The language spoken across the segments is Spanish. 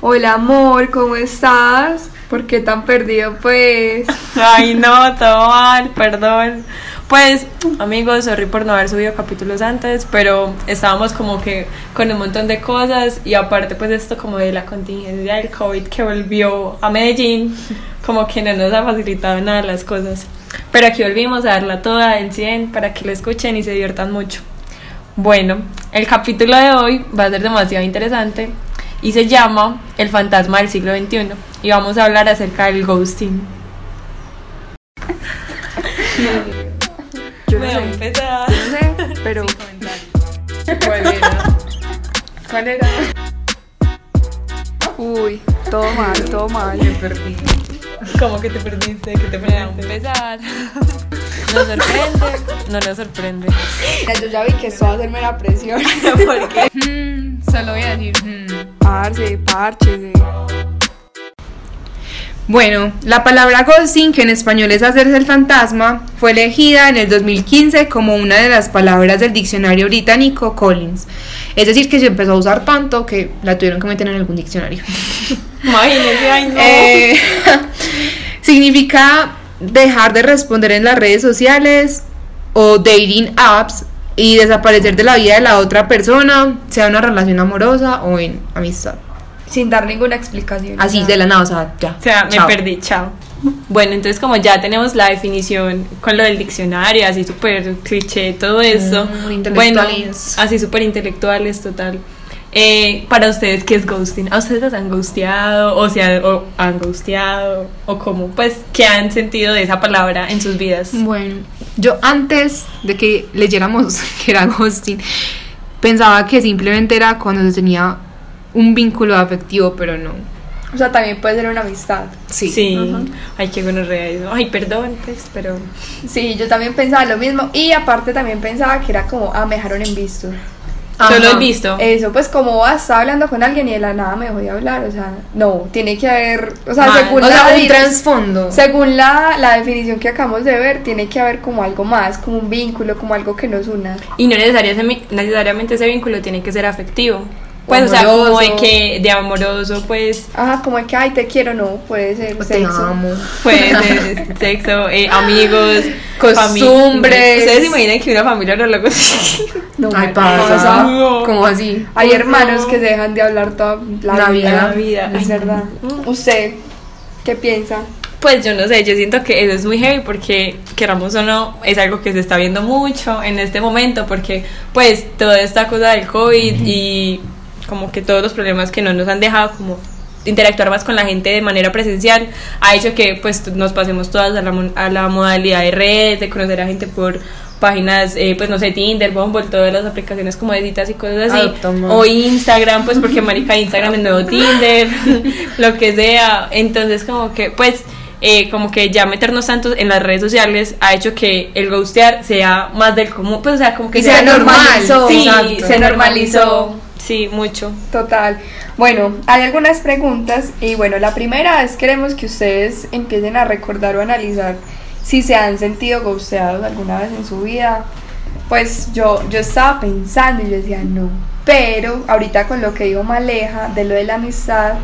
Hola amor, ¿cómo estás? ¿Por qué tan perdido pues? Ay, no, todo mal, perdón. Pues, amigos, sorry por no haber subido capítulos antes, pero estábamos como que con un montón de cosas y aparte pues esto como de la contingencia del COVID que volvió a Medellín, como que no nos ha facilitado nada las cosas. Pero aquí volvimos a darla toda en 100 para que lo escuchen y se diviertan mucho. Bueno, el capítulo de hoy va a ser demasiado interesante y se llama El fantasma del siglo XXI y vamos a hablar acerca del ghosting. Yo no Voy a sé. empezar. No sé, pero ¿cuál era? ¿Cuál era? Uy, todo mal, todo mal. Me perdí. ¿Cómo que te perdiste? ¿Qué te perdiste? empezar. Nos sorprende, no nos sorprende. Mira, yo ya vi que esto va a hacerme la presión. ¿Por qué? Hmm, solo voy a decir. Parce, parche. Bueno, la palabra ghosting, que en español es hacerse el fantasma, fue elegida en el 2015 como una de las palabras del diccionario británico Collins. Es decir, que se empezó a usar tanto que la tuvieron que meter en algún diccionario. Imagínese, ay no. Eh, significa dejar de responder en las redes sociales o dating apps y desaparecer de la vida de la otra persona, sea una relación amorosa o en amistad. Sin dar ninguna explicación. Así de la nada, o sea, ya. O sea, me chao. perdí, chao. Bueno, entonces como ya tenemos la definición con lo del diccionario, así súper cliché, todo eso. Mm, bueno, intelectuales. así súper intelectuales, total. Eh, para ustedes, ¿qué es ghosting? ¿A ustedes los han ghosteado? O sea, o han ghosteado? ¿O cómo? Pues, ¿qué han sentido de esa palabra en sus vidas? Bueno, yo antes de que leyéramos que era ghosting, pensaba que simplemente era cuando se tenía un vínculo afectivo, pero no. O sea, también puede ser una amistad. Sí. Sí. Ajá. Ay, qué gonorrea eso. Ay, perdón, pues, pero... Sí, yo también pensaba lo mismo. Y aparte también pensaba que era como, ah, me dejaron en visto. Ajá. Solo he visto. Eso, pues como estaba hablando con alguien y de la nada me dejó de hablar. O sea, no, tiene que haber, o sea, Mal. según O la sea, un trasfondo. Según la, la definición que acabamos de ver, tiene que haber como algo más, como un vínculo, como algo que nos una. Y no necesariamente, necesariamente ese vínculo tiene que ser afectivo. Pues, o sea, como de que de amoroso, pues, Ajá, como el que, ay, te quiero, no, puede ser O te sexo. amo. pues, de sexo, eh, amigos, Costumbres. ¿Ustedes se imaginan que una familia no lo No, Ay, me pasa. No. ¿Cómo así? Hay hermanos que se dejan de hablar toda la, La vida. vida. La vida. Es Ay, verdad. no. ¿Usted qué piensa? Pues yo no sé, yo siento que eso es muy heavy porque queramos o no, es algo que se está viendo mucho en este momento porque pues toda esta cosa del COVID y como que todos los problemas que no nos han dejado como interactuar más con la gente de manera presencial ha hecho que pues nos pasemos todas a la, a la modalidad de redes, de conocer a gente por páginas, eh, pues no sé, Tinder, Bumble, todas las aplicaciones como de citas y cosas así, o Instagram, pues porque marica Instagram es nuevo Tinder, lo que sea, entonces como que pues eh, como que ya meternos tanto en las redes sociales ha hecho que el ghostear sea más del común, pues o sea, como que Y sea normal, Sí, Se normalizó. Sí, mucho. Total. Bueno, hay algunas preguntas y bueno, la primera es queremos que ustedes empiecen a recordar o analizar si se han sentido ghosteados alguna vez en su vida. Pues yo, yo estaba pensando y yo decía no, pero ahorita con lo que dijo Maleja de lo de la amistad,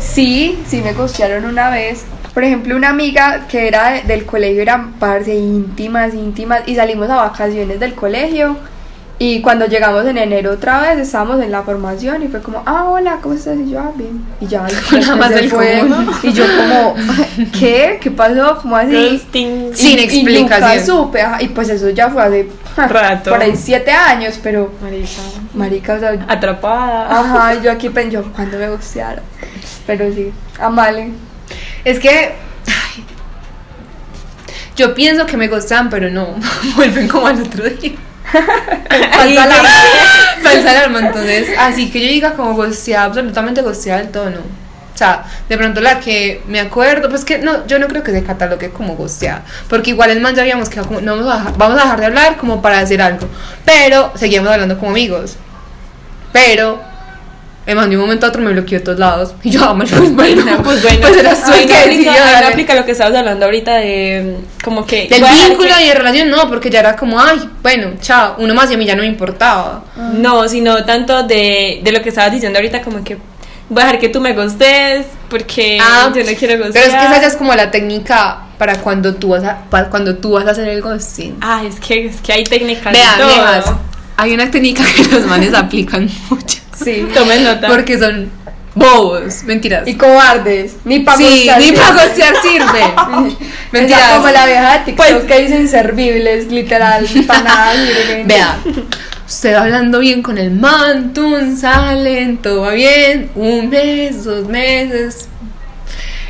sí, sí me ghostearon una vez. Por ejemplo, una amiga que era de- del colegio, eran parce íntimas, íntimas, y salimos a vacaciones del colegio. Y cuando llegamos en enero otra vez, estábamos en la formación y fue como, ah, hola, ¿cómo estás? Y yo, ah, bien. Y ya, Nada más se del común. Y yo como, ¿qué? ¿Qué pasó? ¿Cómo así? Ghosting. Sin Y- y explicación. nunca supe, ajá, y pues eso ya fue hace Rato. por ahí siete años, pero Marica. marica, o sea, Atrapada. ajá, yo aquí pensé, yo, ¿cuándo me gustearon? Pero sí, amale. Es que. ay, yo pienso que me gustan, pero no. Vuelven como al otro día. Falsa alarma, entonces. Así que yo diga como gosteada, absolutamente gosteada del todo, no. O sea, de pronto la que me acuerdo, pues que no, yo no creo que se catalogue como gosteada. Porque igual el man ya habíamos quedado como, no vamos a, dejar, vamos a dejar de hablar como para hacer algo. Pero seguíamos hablando como amigos. Pero man de un momento a otro me bloqueó de todos lados. Y yo, ah, pues bueno, Pues bueno, pues era ahí su no aplica, no aplica lo que estabas hablando ahorita de como que Del vínculo que- y de relación, no, porque ya era como, ay, bueno, chao, uno más y a mí ya no me importaba. No, sino tanto de, de lo que estabas diciendo ahorita, como que voy a dejar que tú me gustes porque Ah, yo no quiero gustar. Pero es que esa ya es como la técnica para cuando tú vas a, para cuando tú vas a hacer el ghosting. Ah, es que, es que hay técnicas Vean, hay una técnica que los manes aplican mucho. Sí. Tomen nota. Porque son bobos, mentiras. Y cobardes. Ni para sí, ni para gostear sirve. Mentiras. Mentiras. como la vieja de TikTok Pues- que dice inservibles, literal, para nada sirven. Vea, usted hablando bien con el man, tun, salen, todo va bien, un mes, dos meses.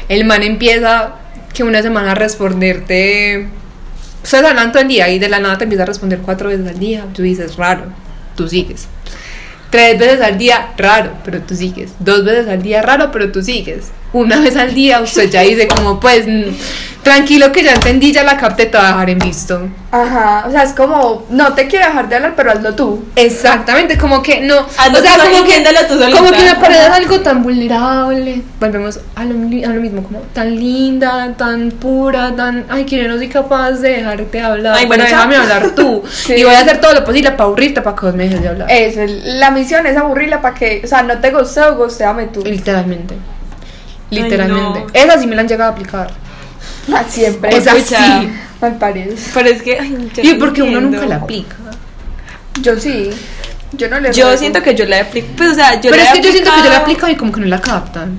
El man empieza que una semana a responderte. Ustedes hablan todo el día y de la nada te empieza a responder cuatro veces al día. Tú dices, raro, tú sigues. Tres veces al día, raro, pero tú sigues. Dos veces al día, raro, pero tú sigues. Una vez al día, usted ya dice como, pues, tranquilo que ya entendí, ya la capté, te voy a dejar en visto. Ajá, o sea, es como, no te quiero dejar de hablar, pero hazlo tú. Exactamente, como que no. Hazlo o sea, como que, tú solita. como que me parece algo tan vulnerable. Volvemos a lo, a lo mismo, como tan linda, tan pura, tan. Ay, que yo no soy capaz de dejarte hablar. Ay, bueno, déjame hablar tú. Sí. Y voy a hacer todo lo posible para aburrirte, para que vos me dejes de hablar. Eso, la misión es aburrirla para que, o sea, no te guste o gusteame tú. Literalmente. Ay, Literalmente. no. Esa sí me la han llegado a aplicar. Ah, Siempre. Esa Escucha. sí. Me parece. Pero es que. ay, Y porque uno entiendo. nunca la aplica. Yo sí. Yo no le Yo ruego. siento que yo la he aplicado. Pues, o sea, yo Pero la es he que yo siento que yo la aplicado- aplico y como que no la captan.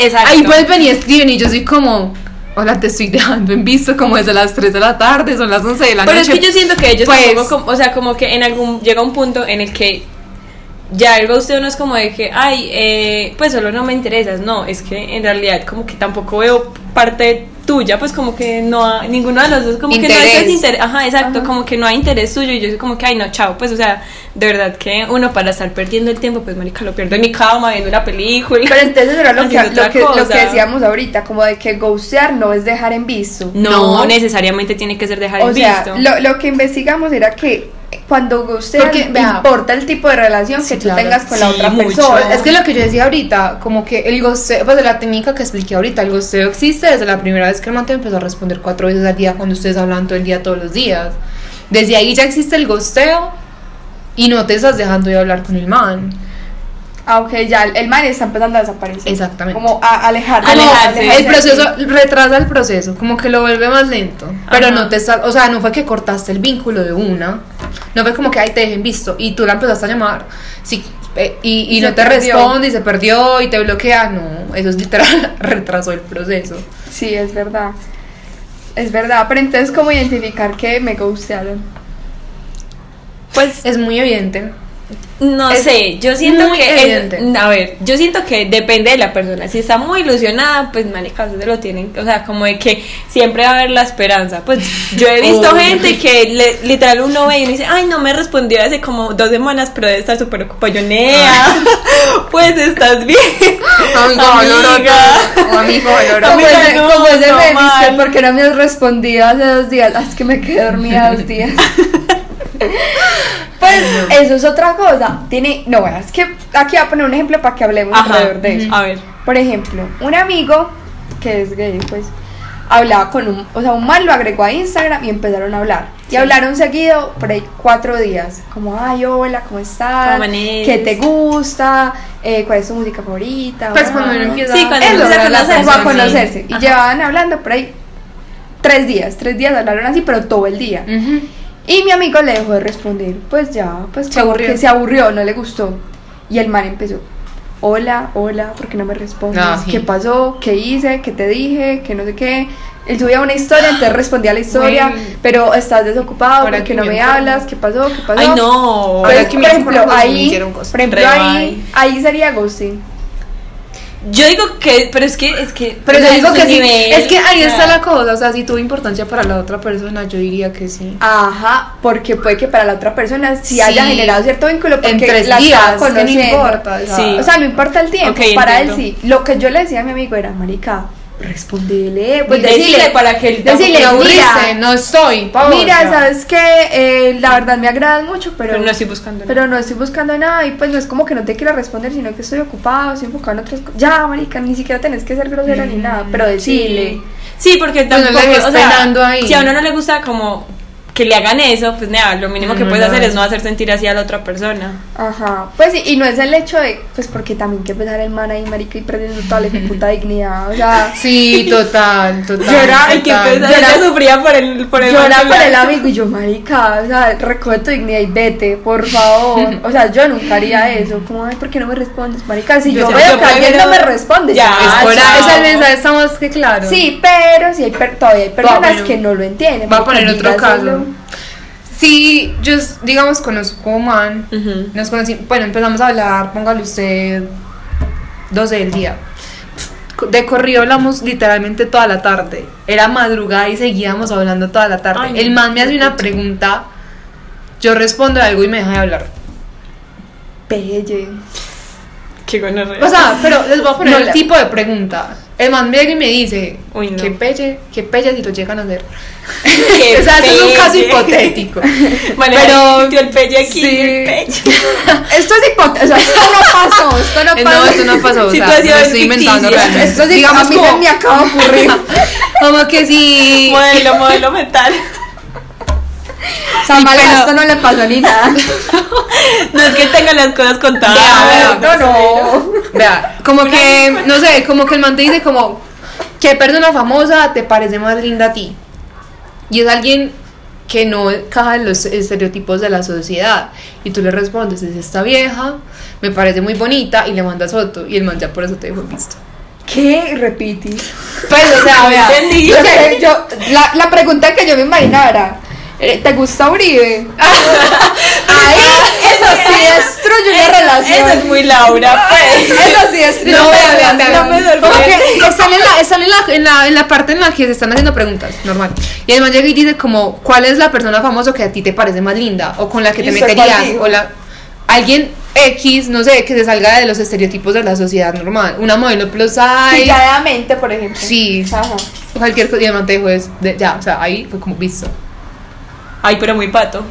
Exacto. Ahí pues ven y escriben y yo soy como, hola, te estoy dejando en visto como desde las 3 de la tarde, son las 11 de la Pero es noche. que yo siento que ellos Pues- como- o sea, como que en algún, llega un punto en el que ya el usted no es como de que, ay, eh, pues solo no me interesas, no, es que en realidad como que tampoco veo parte tuya, pues como que no, ha- ninguno de los dos, como que no hay ese interés, ajá, exacto, Ajá. como que no hay interés suyo y yo soy como que, ay, no, chao, pues o sea, de verdad que uno para estar perdiendo el tiempo, pues marica, lo pierdo en mi cama viendo una película. Pero entonces era lo que, lo, que, lo cosa. que decíamos ahorita, como de que ghostear no es dejar en visto. no, No. necesariamente tiene que ser dejar O en sea, visto. lo, lo que investigamos era que cuando ghostean Porque, vea, importa el tipo de relación Sí, que tú claro. tengas con la otra mucho. persona. Es que lo que yo decía ahorita, como que el gosteo, pues de la técnica que expliqué ahorita, el gosteo existe desde la primera vez que el man te empezó a responder cuatro veces al día cuando ustedes hablan todo el día, todos los días. Desde ahí ya existe el gosteo y no te estás dejando de hablar con el man. Aunque ya el, man está empezando a desaparecer. Exactamente. Como a Alejarse. alejarse El proceso retrasa el proceso, como que lo vuelve más lento. Pero no te está, o sea, no fue que cortaste el vínculo de una. No fue como que ahí te dejen visto y tú la empezaste a llamar. Sí, eh, y, y Y no te perdió. responde y se perdió y te bloquea. No, eso es literal, retrasó el proceso. Sí, es verdad. Es verdad. Pero entonces, ¿cómo identificar que me ghostearon? pues Es muy evidente. No Es sé, yo siento que a ver, yo siento que depende de la persona. Si está muy ilusionada, pues marica, se lo tienen, o sea, como de que siempre va a haber la esperanza. Pues yo he visto gente que le- literal uno ve y uno dice, "Ay, no me respondió hace como dos semanas, pero debe estar súper ocupada." Yo, "Nea, pues estás bien." Amiga. amigo, Como Amiga, ese, no, como ese no me porque no me has respondido hace dos días. Ah, es que me quedé dormida dos días. Pues eso es otra cosa. Tiene, no, es que aquí voy a poner un ejemplo para que hablemos Ajá. alrededor de eso. A ver. Por ejemplo, un amigo que es gay, pues, hablaba con un, o sea, un man lo agregó a Instagram y empezaron a hablar. Y hablaron seguido por ahí cuatro días. Como, ay, hola, ¿cómo estás? ¿Cómo? ¿Qué te gusta? Eh, ¿Cuál es tu música favorita? Pues Ah. cuando uno empieza Sí, cuando Eso, empieza a conocerse, a sí. conocerse. Y Ajá. llevaban hablando por ahí tres días, tres días hablaron así, pero todo el día. Ujú. Y mi amigo le dejó de responder, pues ya, pues Se aburrió. que se aburrió, no le gustó. Y el man empezó, hola, hola, ¿por qué no me respondes? Ah, sí. ¿Qué pasó? ¿Qué hice? ¿Qué te dije? ¿Qué no sé qué? Él subía una historia, entonces respondía a la historia, pero estás desocupado, Ahora ¿por qué que no me hablas? ¿Qué pasó? ¿Qué pasó? Ay, no. Ahora Pues, que por me ejemplo, ahí, por ejemplo, ahí, ahí sería ghosting. Yo digo que, pero es que es que Pero yo digo es que sí. nivel, Es que ahí está la cosa. O sea, si tuvo importancia para la otra persona, yo diría que sí. Ajá, porque puede que para la otra persona sí, Sí. haya generado cierto vínculo porque En tres la días, que no importa. o sea, Sí. O sea, no importa el tiempo, para entiendo. él sí. Lo que yo le decía a mi amigo era, marica, respondele, pues Decirle decirle, para que él decirle, mira, no estoy. mira, sabes que la verdad me agradan mucho, pero, Pero no estoy buscando nada. pero no estoy buscando nada y pues no es como que no te quiera responder, sino que estoy ocupado, estoy enfocado en otras cosas. Ya, marica, ni siquiera tenés que ser grosera ni nada, pero decirle. Sí, porque Pues no tampoco, le dejes o sea, ahí. si a uno no le gusta como que le hagan eso, pues nada, lo mínimo que No, puedes no. hacer es no hacer sentir así a la otra persona. Ajá, pues sí, y no es el hecho de, pues porque también que pensar el man ahí, marica, y perdiendo toda la puta dignidad, o sea, Sí, total, total. Llorar, Ay, qué total. pesar, Llorar- ella sufría por el por el llora man que por el amigo y yo, marica, o sea, recoge tu dignidad y vete, por favor, o sea, yo nunca haría eso, como, ay, ¿por qué no me respondes, marica? Si yo, Yo- veo yo que alguien no me responde, Ya, ya, Es por esa mensaje está más que claro. Sí, pero si hay per- todavía hay personas bueno. que no lo entienden. Voy a poner otro caso. Sí, yo, digamos, conozco a un man. Ujú. Nos conocí, bueno, empezamos a hablar, póngale usted 12 del día. De corrido hablamos literalmente toda la tarde. Era madrugada y seguíamos hablando toda la tarde. Ay, El man me hace una pregunta, yo respondo algo y me deja de hablar. Pelle. Qué gonorrea. O sea, pero les voy a poner No, el tipo de pregunta. El man y me dice, Uy, no. ¿qué pelle? ¿Qué pelle si lo llegan a hacer? O sea, eso es un caso hipotético. Vale, pero- el pelle aquí, sí. el pelle. Esto es hipotético, o sea, esto no pasó, esto no pasó. No, eso no pasó. O sea, Situación lo estoy inventando realmente. Esto sí, Digamos a mí como, me acaba de ocurrir. como que si. Modelo, modelo mental. O sea, pero- esto no le pasó ni nada. No es que tenga las cosas contadas. Vea, no, no. Vea, como que, no sé, como que el man te dice como, ¿qué persona famosa te parece más linda a ti? Y es alguien que no caja en los estereotipos de la sociedad. Y tú le respondes, es esta vieja, me parece muy bonita, y le mandas foto. Y el man ya por eso te dejó visto. ¿Qué? Repite. Pues, o sea, vea. Yo la, la pregunta que yo me imaginara, ¿te gusta Uribe? Ahí, eso sí destruye una Eso relación. es muy Laura, pues. Eso sí destruye No, una relación. no me. Como que están, en la, están en, la, en, la, en la parte en la que se están haciendo preguntas, normal. Y man llega y dice como, ¿cuál es la persona famosa que a ti te parece más linda? O con la que ¿Y te meterías. O la, alguien X, no sé, que se salga de los estereotipos de la sociedad normal. Una modelo plus size. Pilladamente, por ejemplo. Sí. Ajá. Cualquier cosa. Y te dijo, de- ya, o sea, ahí fue como visto. Ay, pero muy pato.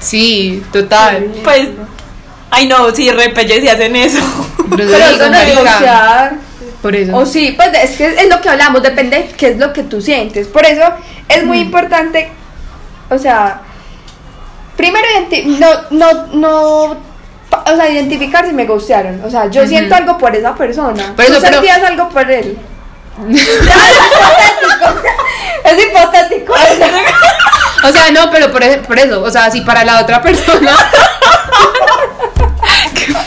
Sí, total. Pues, ay no, sí, repelle si hacen eso. Pero, Pero eso no negociar. Por eso. O sí, pues es que es lo que hablamos, depende de qué es lo que tú sientes. Por eso es muy importante, o sea, primero identi- no, no, no, o sea, identificar si me gustaron. O sea, yo siento algo por esa persona. Por eso, ¿Tú pero- sentías algo por él? es hipotético. Es hipotético. O sea, no, pero por, ej- por eso. O sea, si para la otra persona.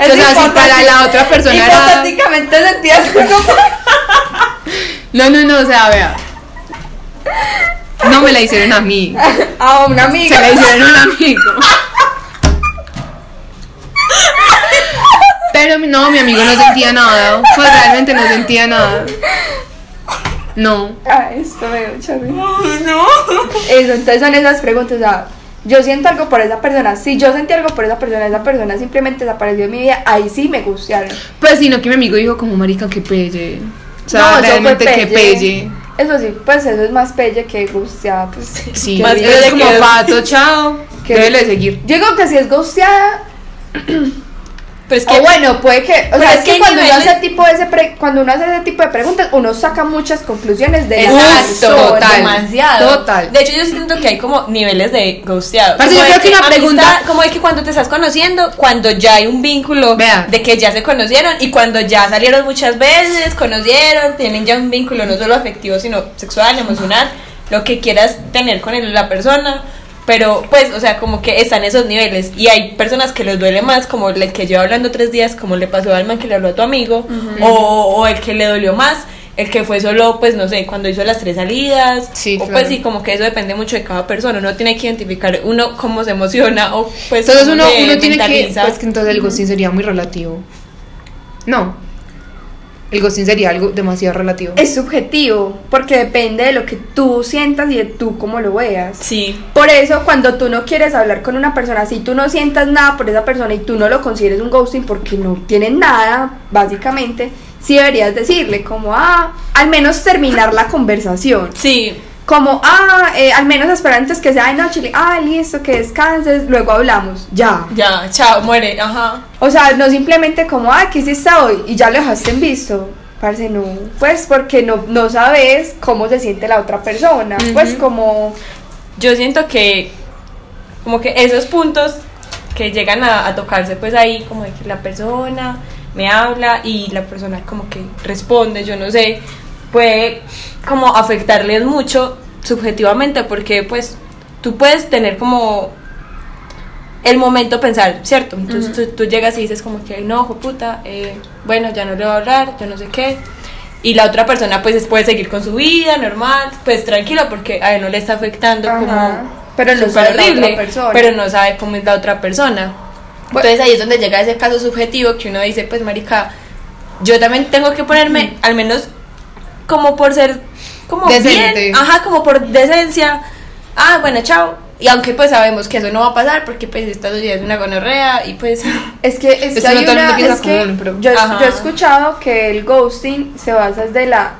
O sea, si para la otra persona era. Hipotéticamente sentías por No, no, no, o sea, vea. No me la hicieron a mí. a una Se amiga. la hicieron a un amigo. Pero no, mi amigo no sentía nada. Pues realmente no sentía nada. No. Ah, esto me dio mucha risa. no. Eso, entonces son esas preguntas, o sea, yo siento algo por esa persona, si yo sentí algo por esa persona, esa persona simplemente desapareció de mi vida, ahí sí me gustaron. Pues sino que mi amigo dijo como marica que pelle. O sea, No, realmente que pelle. pelle. Eso sí, pues eso es más pelle que gusteada, pues. Sí, que Más bien. es pelle como que- pato, chao. Que- Debe de seguir. Yo digo que si es gusteada, Pero es o que, bueno, puede que, o Pero sea, es es que que cuando uno, hace tipo de ese pre- cuando uno hace ese tipo de preguntas, uno saca muchas conclusiones de la Exacto, persona. total. demasiado. Total. De hecho, yo siento que hay como niveles de ghosteado. Como yo creo que una amistad, pregunta- Como de que cuando te estás conociendo, cuando ya hay un vínculo Vea. de que ya se conocieron y cuando ya salieron muchas veces, conocieron, tienen ya un vínculo no solo afectivo, sino sexual, emocional, lo que quieras tener con el- la persona. Pero, pues, o sea, como que están esos niveles. Y hay personas que les duele más, como el que lleva hablando tres días, como le pasó al man que le habló a tu amigo, o, o el que le dolió más, el que fue solo, pues, no sé, cuando hizo las tres salidas. Sí, o claro. pues sí, como que eso depende mucho de cada persona. Uno tiene que identificar uno cómo se emociona o pues Entonces uno, uno tiene que. Pues que entonces el ghosting sería muy relativo. No. El ghosting sería algo demasiado relativo. Es subjetivo, porque depende de lo que tú sientas y de tú cómo lo veas. Sí. Por eso, cuando tú no quieres hablar con una persona, si tú no sientas nada por esa persona y tú no lo consideres un ghosting porque no tienen nada, básicamente, sí deberías decirle como, ah, al menos terminar la conversación. Sí. Como, ah, eh, al menos esperar antes que sea de noche, le- ah, listo, que descanses, luego hablamos, ya. Ya, chao, muere. Ajá. O sea, no simplemente como, ah, ¿qué hiciste hoy? Y ya lo dejaste en visto. Parce, no, pues porque no, no sabes cómo se siente la otra persona. Pues como, yo siento que como que esos puntos que llegan a, a tocarse pues ahí como de que la persona me habla y la persona como que responde, yo no sé, puede como afectarles mucho subjetivamente porque pues tú puedes tener como el momento pensar, ¿cierto? Entonces tú, tú llegas y dices como que, no, hijo puta, eh, bueno, ya no le voy a hablar, yo no sé qué. Y la otra persona pues puede seguir con su vida normal, pues tranquilo porque a él no le está afectando Ajá. como Pero no sabe la horrible, otra persona. pero no sabe cómo es la otra persona. Entonces ahí es donde llega ese caso subjetivo que uno dice, pues marica, yo también tengo que ponerme, al menos como por ser como Decente. bien, ajá, como por decencia. Ah, bueno, chao. Y aunque pues sabemos que eso no va a pasar porque pues esta sociedad es una gonorrea y pues Es que, es que Eso hay no todo el mundo una, piensa es que como uno, pero- yo, yo he escuchado que el ghosting se basa de la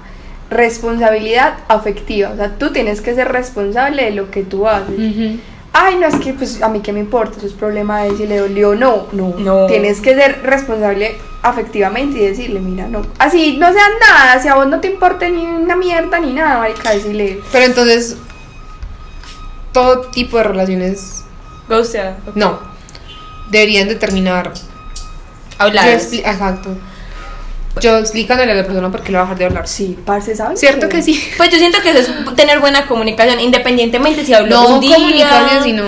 responsabilidad afectiva, o sea, tú tienes que ser responsable de lo que tú haces. Ujú. Ay, no, es que pues a mí qué me importa, eso es problema de él, si le dolió o no, no, No. tienes que ser responsable afectivamente y decirle, mira, no, así no sean nada, si a vos no te importa ni una mierda ni nada, marica, decirle, Pero entonces, todo tipo de relaciones, ghostea. ok. no, deberían determinar. Hablar. Exacto. Yo explicándole a la persona por qué le va a dejar de hablar. sí, parce, ¿sabes? ¿Cierto que sí? Pues yo siento que eso es tener buena comunicación, independientemente si hablo No un día. comunicación, sino.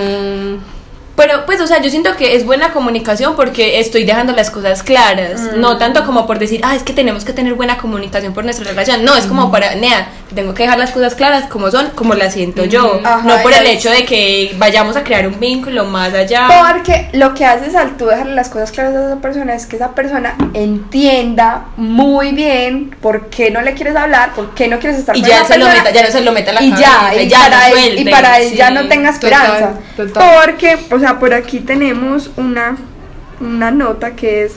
Pero, pues, o sea, yo siento que es buena comunicación porque estoy dejando las cosas claras. Mm. No tanto como por decir, ah, es que tenemos que tener buena comunicación por nuestra relación. No, es Mm. como para, nea, tengo que dejar las cosas claras como son, como las siento yo. Ajá, no por el hecho de que vayamos a crear un vínculo más allá. Porque lo que haces al tú dejarle las cosas claras a esa persona es que esa persona entienda muy bien por qué no le quieres hablar, por qué no quieres estar Y con ya esa se lo meta, ya no se lo meta la y cabeza, ya, y ya para, él, y suelte, para él ya no tenga Total, esperanza. total. Porque, o sea, por aquí tenemos una, una nota que es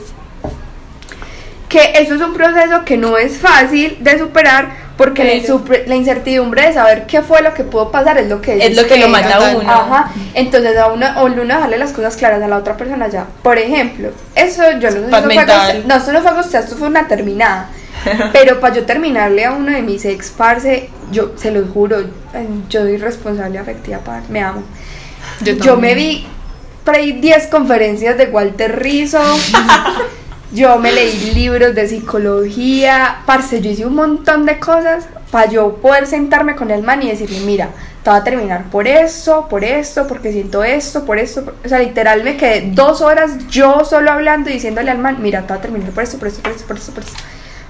que eso es un proceso que no es fácil de superar porque la, Pero- insupre- la incertidumbre de saber qué fue lo que pudo pasar es lo que Es lo que lo mata a uno. Ajá. Entonces a uno, a uno dejarle las cosas claras a la otra persona ya. Por ejemplo, eso yo no sé si fue no, esto no fue gostear, esto fue una terminada. Pero para yo terminarle a uno de mis ex parce, yo se los juro, yo soy responsable afectiva, par, me amo. Yo Yo, me vi por ahí 10 conferencias de Walter Rizzo. yo me leí libros de psicología. Parce, yo hice un montón de cosas para yo poder sentarme con el man y decirle, mira, te va a terminar por esto, por esto, porque siento esto, por esto. por-". O sea, literal me quedé dos horas yo solo hablando y diciéndole al man, mira, te va a terminar por esto, por esto, por esto, por esto, por esto.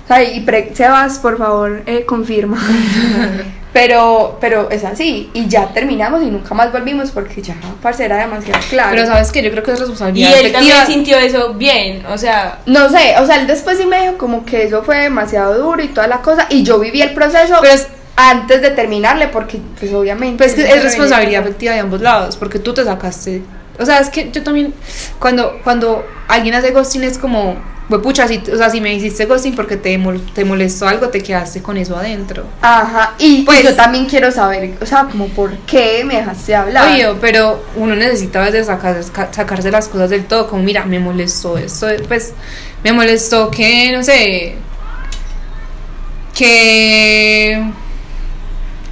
O sea, y pre- Sebas, por favor, eh, confirma. pero, pero es así. Y ya terminamos y nunca más volvimos porque ya, parce, era demasiado claro. Pero sabes que yo creo que es Y responsabilidad él también afectiva. sintió eso bien, o sea, No sé, o sea, él después sí me dijo como que eso fue demasiado duro y toda la cosa. Y yo viví el proceso Pero es- antes de terminarle porque, pues obviamente. Pues que es responsabilidad afectiva de ambos lados, porque tú te sacaste. O sea, es que yo también, cuando, cuando alguien hace ghosting es como, "Güey, pucha, si, o sea, si me hiciste ghosting porque te, mol- te molestó algo, te quedaste con eso adentro. Ajá, y Pues- pues yo también quiero saber, o sea, como por qué me dejaste hablar. Obvio, pero uno necesita a veces sacar, ca- sacarse las cosas del todo, como mira, me molestó esto, pues me molestó que, no sé, que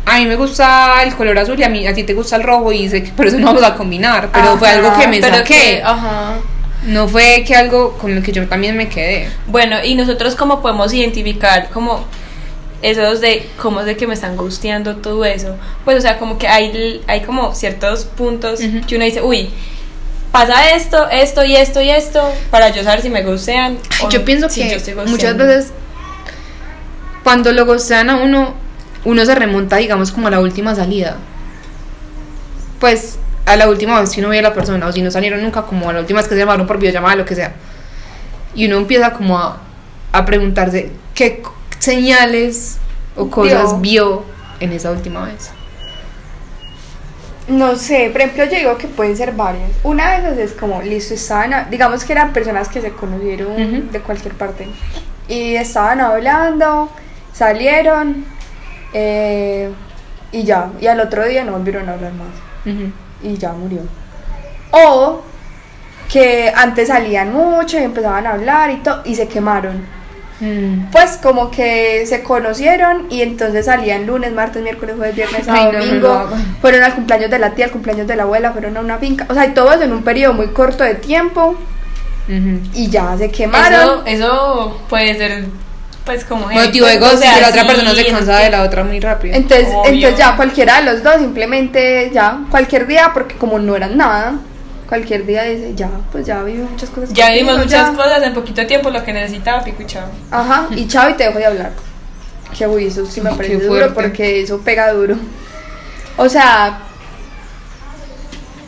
a mí me gusta el color azul y a, mí, a ti te gusta el rojo y sé que por eso no vamos a combinar, pero fue algo que me saqué. que, ajá. No fue que algo con lo que yo también me quedé. Bueno, y nosotros cómo podemos identificar como esos de cómo es de que me están gusteando todo eso. Pues o sea, como que hay hay como ciertos puntos que uno dice, "Uy, pasa esto, esto y esto y esto para yo saber si me gustean." o Yo pienso si que yo estoy muchas gusteando". veces cuando lo gostean a uno, uno se remonta, digamos, como a la última salida. Pues a la última vez que uno ve a la persona, o si no salieron nunca, como a la última vez que se llamaron por videollamada, lo que sea. Y uno empieza como a, a preguntarse qué señales o cosas vio en esa última vez. No sé, por ejemplo, yo digo que pueden ser varias. Una de esas es como, listo, estaban, a- digamos que eran personas que se conocieron Ujú. de cualquier parte. Y estaban hablando, salieron, eh, y ya. Y al otro día no volvieron a hablar más. Ujú. Y ya murió. O que antes salían mucho y empezaban a hablar y todo, y se quemaron. Mm. Pues como que se conocieron y entonces salían lunes, martes, miércoles, jueves, viernes, sábado, no, domingo. fueron al cumpleaños de la tía, al cumpleaños de la abuela, fueron a una finca. O sea, y todo eso en un periodo muy corto de tiempo y ya se Eso, quemaron. eso puede ser, pues, como. Motivo de gozo, o sea, que la otra persona se cansa que- de la otra muy rápido. Entonces, Obvio. entonces ya cualquiera de los dos simplemente ya cualquier día porque como no eran nada, cualquier día dice ya, pues ya vivimos muchas cosas. Ya contigo, vimos muchas ya. cosas en poquito tiempo, lo que necesitaba, pico y chao. Ajá, y chao y te dejo de hablar. Que uy, eso sí me parece duro porque eso pega duro. O sea,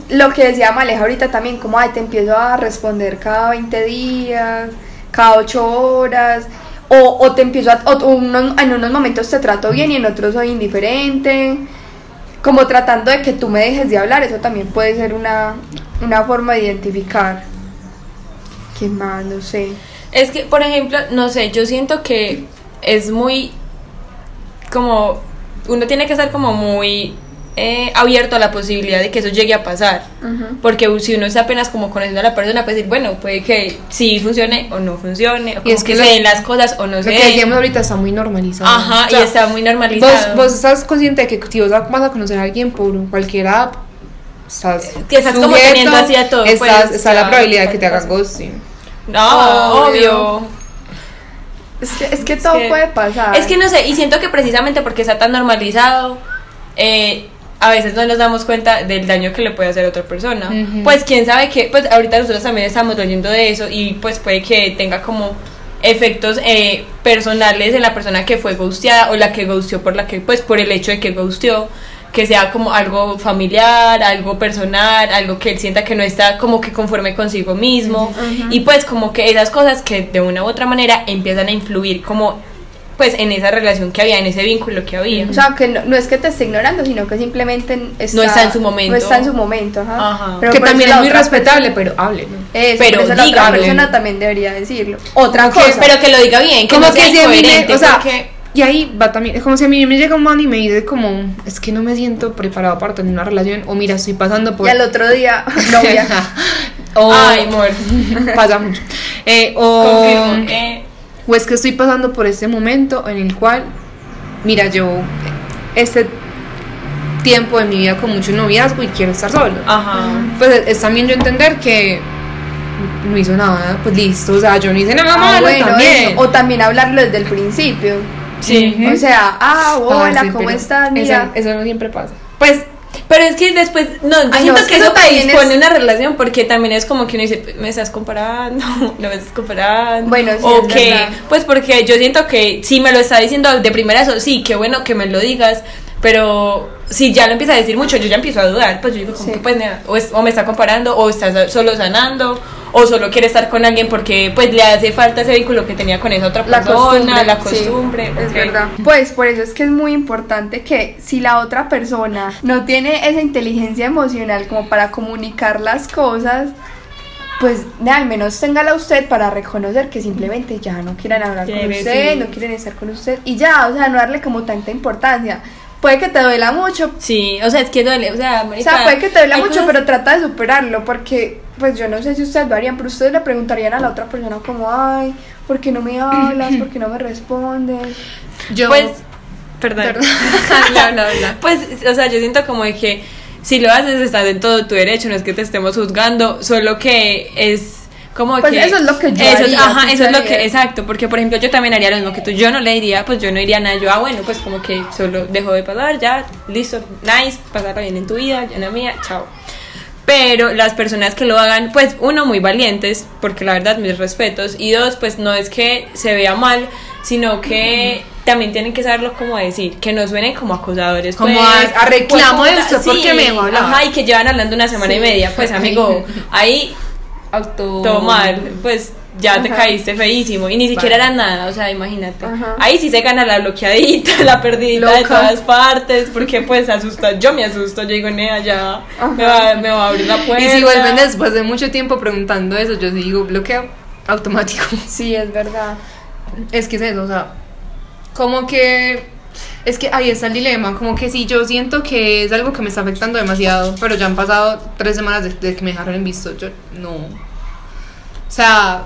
lo que decía Maleja ahorita también, como ay, te empiezo a responder cada 20 días, cada 8 horas, o, te empiezo a, o en unos momentos te trato bien y en otros soy indiferente, como tratando de que tú me dejes de hablar, eso también puede ser una, una forma de identificar. ¿Qué más? No sé. Es que, por ejemplo, no sé, yo siento que es muy como uno tiene que estar como muy eh, abierto a la posibilidad de que eso llegue a pasar. Porque si uno está apenas como conociendo a la persona, puede decir, bueno, puede que sí funcione o no funcione, o Y es que se den las cosas o no Lo se que den. decíamos ahorita está muy normalizado. Ajá, O sea, y está muy normalizado. Vos, vos estás consciente de que si vos vas a conocer a alguien por cualquier app, estás, Que estás como teniendo así a todo, estás- pues, está la probabilidad de que te cosa. ghosting. No, Obvio. obvio. Es que, es que todo que- puede pasar. Es que no sé, y siento que precisamente porque está tan normalizado, eh, a veces no nos damos cuenta del daño que le puede hacer a otra persona. Pues quién sabe que, pues ahorita nosotros también estamos leyendo de eso y pues puede que tenga como efectos eh, personales en la persona que fue ghosteada o la que ghosteó por la que, pues por el hecho de que ghosteó que sea como algo familiar, algo personal, algo que él sienta que no está como que conforme consigo mismo. Y pues como que esas cosas que de una u otra manera empiezan a influir como pues en esa relación que había, en ese vínculo que había. O sea, que no, no es que te esté ignorando, sino que simplemente está, No está en su momento. No está en su momento, ajá. Ajá. Pero que también la es muy respetable, pero hable, eso, Pero eso la otra dígalo. persona también debería decirlo. Otra Que- cosa. pero que lo diga bien, que como no que sea si incoherente, o sea, porque- y ahí va también, es como si a mí me llega un man y me dice como, es que no me siento preparado para tener una relación, o mira, estoy pasando por... Y al otro día, novia. o, Ay, amor. pasa mucho. Eh, o, Confirmo, eh, o es que estoy pasando por este momento en el cual, mira, yo este tiempo de mi vida con mucho noviazgo y quiero estar solo. Ajá. Pues es también yo entender que no hizo nada, pues listo, o sea, yo no hice nada Ah, malo bueno, también. eso. O también hablarlo desde el principio. Sí. O sea, ah, hola, ¿cómo estás? Mira. Eso, eso no siempre pasa. Pues, pero es que después, no, yo Ay, siento no, que eso predispone es- una relación porque también es como que uno dice, me estás comparando, no me estás comparando. Bueno, sí, o es que, verdad. pues porque yo siento que si me lo está diciendo de primera, eso sí, qué bueno que me lo digas, pero si ya lo empieza a decir mucho, yo ya empiezo a dudar, pues yo digo, como Sí. que, pues, o, es- o me está comparando, o está solo sanando, o solo quiere estar con alguien porque pues le hace falta ese vínculo que tenía con esa otra La persona, costumbre, la sí, costumbre. es verdad. Pues por eso es que es muy importante que si la otra persona no tiene esa inteligencia emocional como para comunicar las cosas, pues al menos téngala usted para reconocer que simplemente ya no quieren hablar con usted, sí. no quieren estar con usted y ya, o sea, no darle como tanta importancia. Puede que te duela mucho, Sí, o sea, es que duele, o sea, o marica, sea, puede que te duela mucho, cosas- pero trata de superarlo porque, pues yo no sé si ustedes lo harían, pero ustedes le preguntarían a la otra persona como, ay, ¿por qué no me hablas? ¿Por qué no me respondes? Yo, Pues, perdón. Perdón. Habla, habla, habla. Pues, o sea, yo siento como de que si lo haces estás en todo tu derecho, no es que te estemos juzgando, solo que es como Pues que eso es lo que yo eso, haría, ajá, eso es lo que exacto, porque por ejemplo yo también haría lo mismo que tú, yo no le diría, pues yo no diría nada, yo ah bueno, pues como que solo dejo de pasar, ya, listo, nice, pasarla bien en tu vida, ya en la mía, chao. Pero las personas que lo hagan, pues uno, muy valientes, porque la verdad, mis respetos, y dos, pues no es que se vea mal, sino que también tienen que saberlo como decir, que no suenen como acosadores. Como pues, a- a reclamo de puta, usted, ¿por qué me hablar? Ajá, y que llevan hablando una semana y Sí. media, pues amigo, ahí auto... todo mal, pues ya te caíste feísimo y ni siquiera Vale. era nada, o sea, imagínate. Ajá. Ahí sí se gana la bloqueadita, la perdidita de todas partes, porque pues asusta, yo me asusto, yo digo, nea, ya me va, me va a abrir la puerta. Y si vuelven después de mucho tiempo preguntando eso, yo digo bloqueo automático. Sí, es verdad. Es que es eso, o sea, como que es que ahí está el dilema, como que si yo siento que es algo que me está afectando demasiado, pero ya han pasado tres semanas desde que me dejaron en visto, yo no. O sea,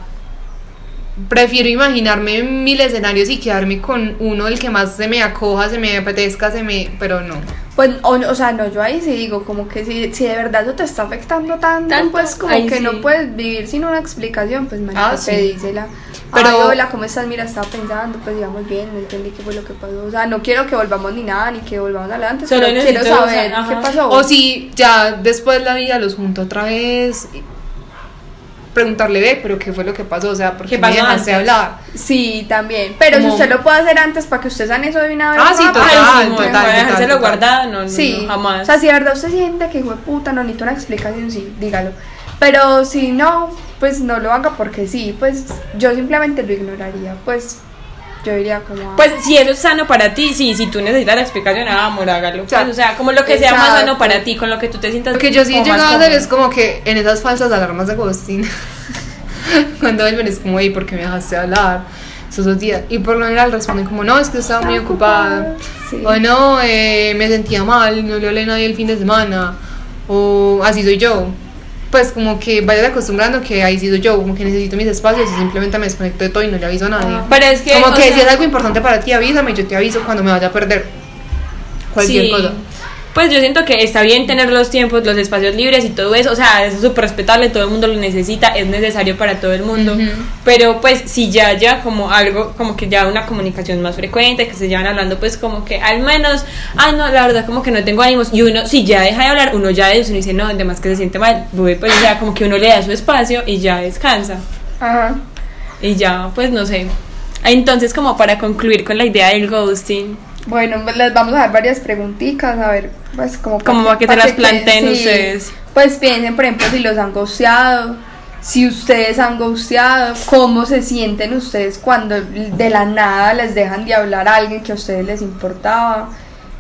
prefiero imaginarme en mil escenarios y quedarme con uno el que más se me acoja, se me apetezca, se me... pero no. Pues, o, o sea, no, yo ahí sí digo, como que si, si de verdad eso te está afectando tanto, Tanto, pues como ahí que sí. no puedes vivir sin una explicación, pues marica, Ah, sí. pedísela. Pero- Pero, hola, ¿cómo estás? Mira, estaba pensando, pues digamos bien, no entendí qué fue lo que pasó. O sea, no quiero que volvamos ni nada, ni que volvamos adelante, Solo pero quiero necesito saber qué pasó. O si ya después la vida los junto otra vez, y preguntarle, ve, pero qué fue lo que pasó, o sea, porque ¿Qué me dejaste antes? hablar. Sí, también. Pero si usted lo puede hacer antes para que usted sane eso de una vez. Ah, sí, total, Ay, total, total, guardado, no, Sí, no, jamás. O sea, si de verdad usted siente que hijo de puta no necesita una explicación, sí, dígalo. Pero si no, pues no lo haga porque sí, pues yo simplemente lo ignoraría. Pues yo diría como. ah, Pues si eso es sano para ti, sí, si tú necesitas la explicación, ah, amor, hágalo. sea, Pues, o sea, como lo que sea más sano para ti, con lo que tú te sientas Lo que yo sí he llegado a hacer es como que en esas falsas alarmas de Agustín, cuando vuelven es como, ¿y por qué me dejaste hablar? Esos dos días. Y por lo general responden como, no, es que estaba muy ocupada. Sí. O no, eh, me sentía mal, no le hablé a nadie el fin de semana. O así soy yo. Pues como que vayas acostumbrando que ahí soy yo, como que necesito mis espacios y simplemente me desconecto de todo y no le aviso a nadie. Pero es que, como que sea- si es algo importante para ti, avísame, yo te aviso cuando me vaya a perder cualquier Sí. cosa. Pues yo siento que está bien tener los tiempos, los espacios libres y todo eso, o sea, es súper respetable, todo el mundo lo necesita, es necesario para todo el mundo, Ujú. pero pues si ya ya como algo, como que ya una comunicación más frecuente, que se llevan hablando, pues como que al menos, ah no, la verdad como que no tengo ánimos, y uno, si ya deja de hablar, uno ya de eso, uno dice, no, además que se siente mal, pues o sea, como que uno le da su espacio y ya descansa, Ajá. y ya, pues no sé. Entonces como para concluir con la idea del ghosting, Bueno, pues les vamos a dar varias preguntitas, a ver, pues como Como para que se las planteen ustedes. Pues piensen, por ejemplo, si los han ghosteado, si ustedes han ghosteado, cómo se sienten ustedes cuando de la nada les dejan de hablar a alguien que a ustedes les importaba,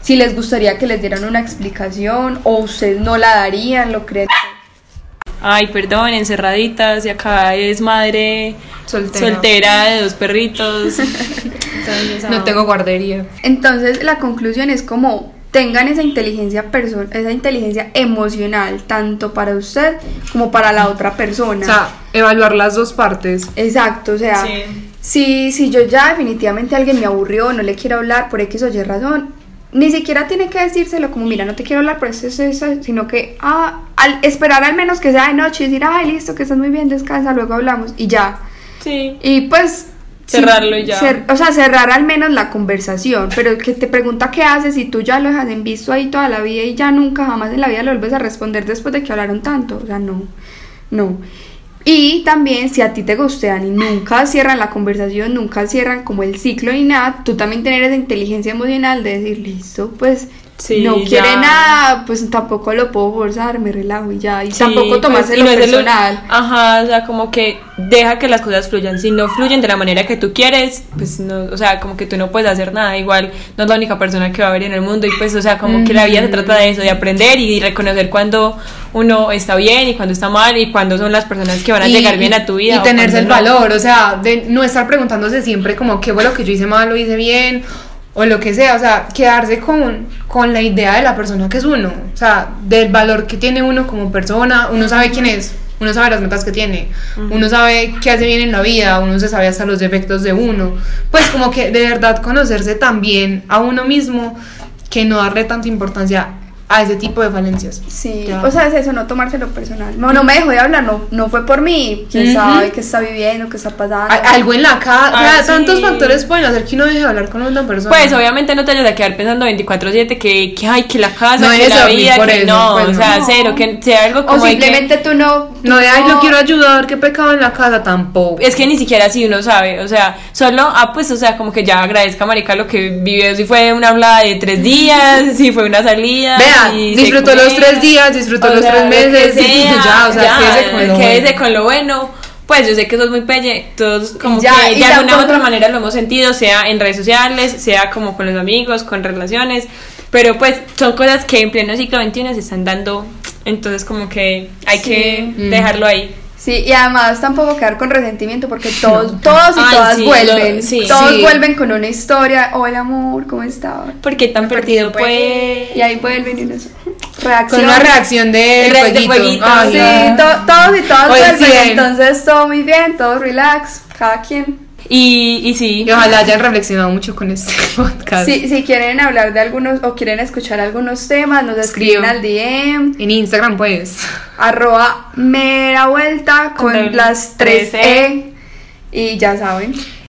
si les gustaría que les dieran una explicación o ustedes no la darían, lo creen. Ay, perdón, encerraditas y acá es madre Soltera. soltera de dos perritos. Entonces, No tengo guardería. Entonces la conclusión es como tengan esa inteligencia esa inteligencia emocional tanto para usted como para la otra persona. O sea, evaluar las dos partes. Exacto, o sea, Sí. si, si yo ya definitivamente alguien me aburrió, no le quiero hablar por X o Y razón, ni siquiera tiene que decírselo como, mira, no te quiero hablar por eso, eso, eso, sino que ah, al esperar al menos que sea de noche y decir, ay, listo, que estás muy bien, descansa, luego hablamos y ya. Sí. Y pues... Cerrarlo y ya. o sea, cerrar al menos la conversación, pero que te pregunta qué haces y tú ya lo dejas en visto ahí toda la vida y ya nunca jamás en la vida lo vuelves a responder después de que hablaron tanto. O sea, no, no. Y también si a ti te gustean y nunca cierran la conversación, nunca cierran como el ciclo ni nada, tú también tener esa inteligencia emocional de decir, listo, pues Sí, no ya. quiere nada, pues tampoco lo puedo forzar, me relajo y ya. Y Sí, tampoco pues, tomárselo y no es el- personal. Ajá, o sea, como que deja que las cosas fluyan. Si no fluyen de la manera que tú quieres, pues no, o sea, como que tú no puedes hacer nada. Igual no es la única persona que va a haber en el mundo. Y pues, o sea, como que la vida se trata de eso, de aprender y reconocer cuando uno está bien y cuando está mal y cuando son las personas que van a llegar bien a tu vida. Y tenerse el no. valor, o sea, de no estar preguntándose siempre como qué fue lo que yo hice mal, lo hice bien, o lo que sea, o sea, quedarse con, con la idea de la persona que es uno, o sea, del valor que tiene uno como persona, uno sabe quién es, uno sabe las metas que tiene, uno sabe qué hace bien en la vida, uno se sabe hasta los defectos de uno, pues como que de verdad conocerse también a uno mismo, que no darle tanta importancia a ese tipo de falencias. Sí, Ya. o sea, es eso, no tomárselo personal. No, no me dejó de hablar, no, no fue por mí. Quién sabe qué está viviendo, qué está pasando. A- algo en la casa, o sea, Ah, sí. tantos factores pueden hacer que uno deje de hablar con una persona. Pues obviamente no te vayas a quedar pensando 24/7 que, que ay, que la casa, No que la vida, que eso, no, pues, o sea, no. cero, que sea algo o como que- simplemente tú no. No de, ay, no- lo quiero ayudar, qué pecado en la casa, tampoco. Es que ni siquiera así uno sabe, o sea, solo, ah, pues, o sea, como que ya agradezca, marica, lo que vivió, si fue una hablada de tres días, si fue una salida. Vea, si se disfrutó los tres días, disfrutó los sea, tres meses, sea, ya, o sea, quédese con lo quédese bueno. con lo bueno. Pues yo sé que eso es muy pelle, todos como ya, que de alguna u otra manera lo hemos sentido, sea en redes sociales, sea como con los amigos, con relaciones, pero pues son cosas que en pleno siglo XXI se están dando, entonces como que hay Sí. que Mm. dejarlo ahí. Sí, y además tampoco quedar con resentimiento porque todos, todos y Ay, todas sí, vuelven. lo- sí. Todos Sí. vuelven con una historia. Hola amor, ¿cómo estás? ¿Por qué tan perdido pues? Y ahí vuelven y uno se- reacción. Con una reacción de fueguito. Sí, to- todos y todas Hoy vuelven, entonces todo muy bien, todo relax, cada quien. Y, y sí. Y ojalá hayan reflexionado mucho con este podcast. Si, si quieren hablar de algunos o quieren escuchar algunos temas, nos escriben Escriban. al DM, En Instagram, pues. arroba mera vuelta con Con las tres 3 E y ya saben.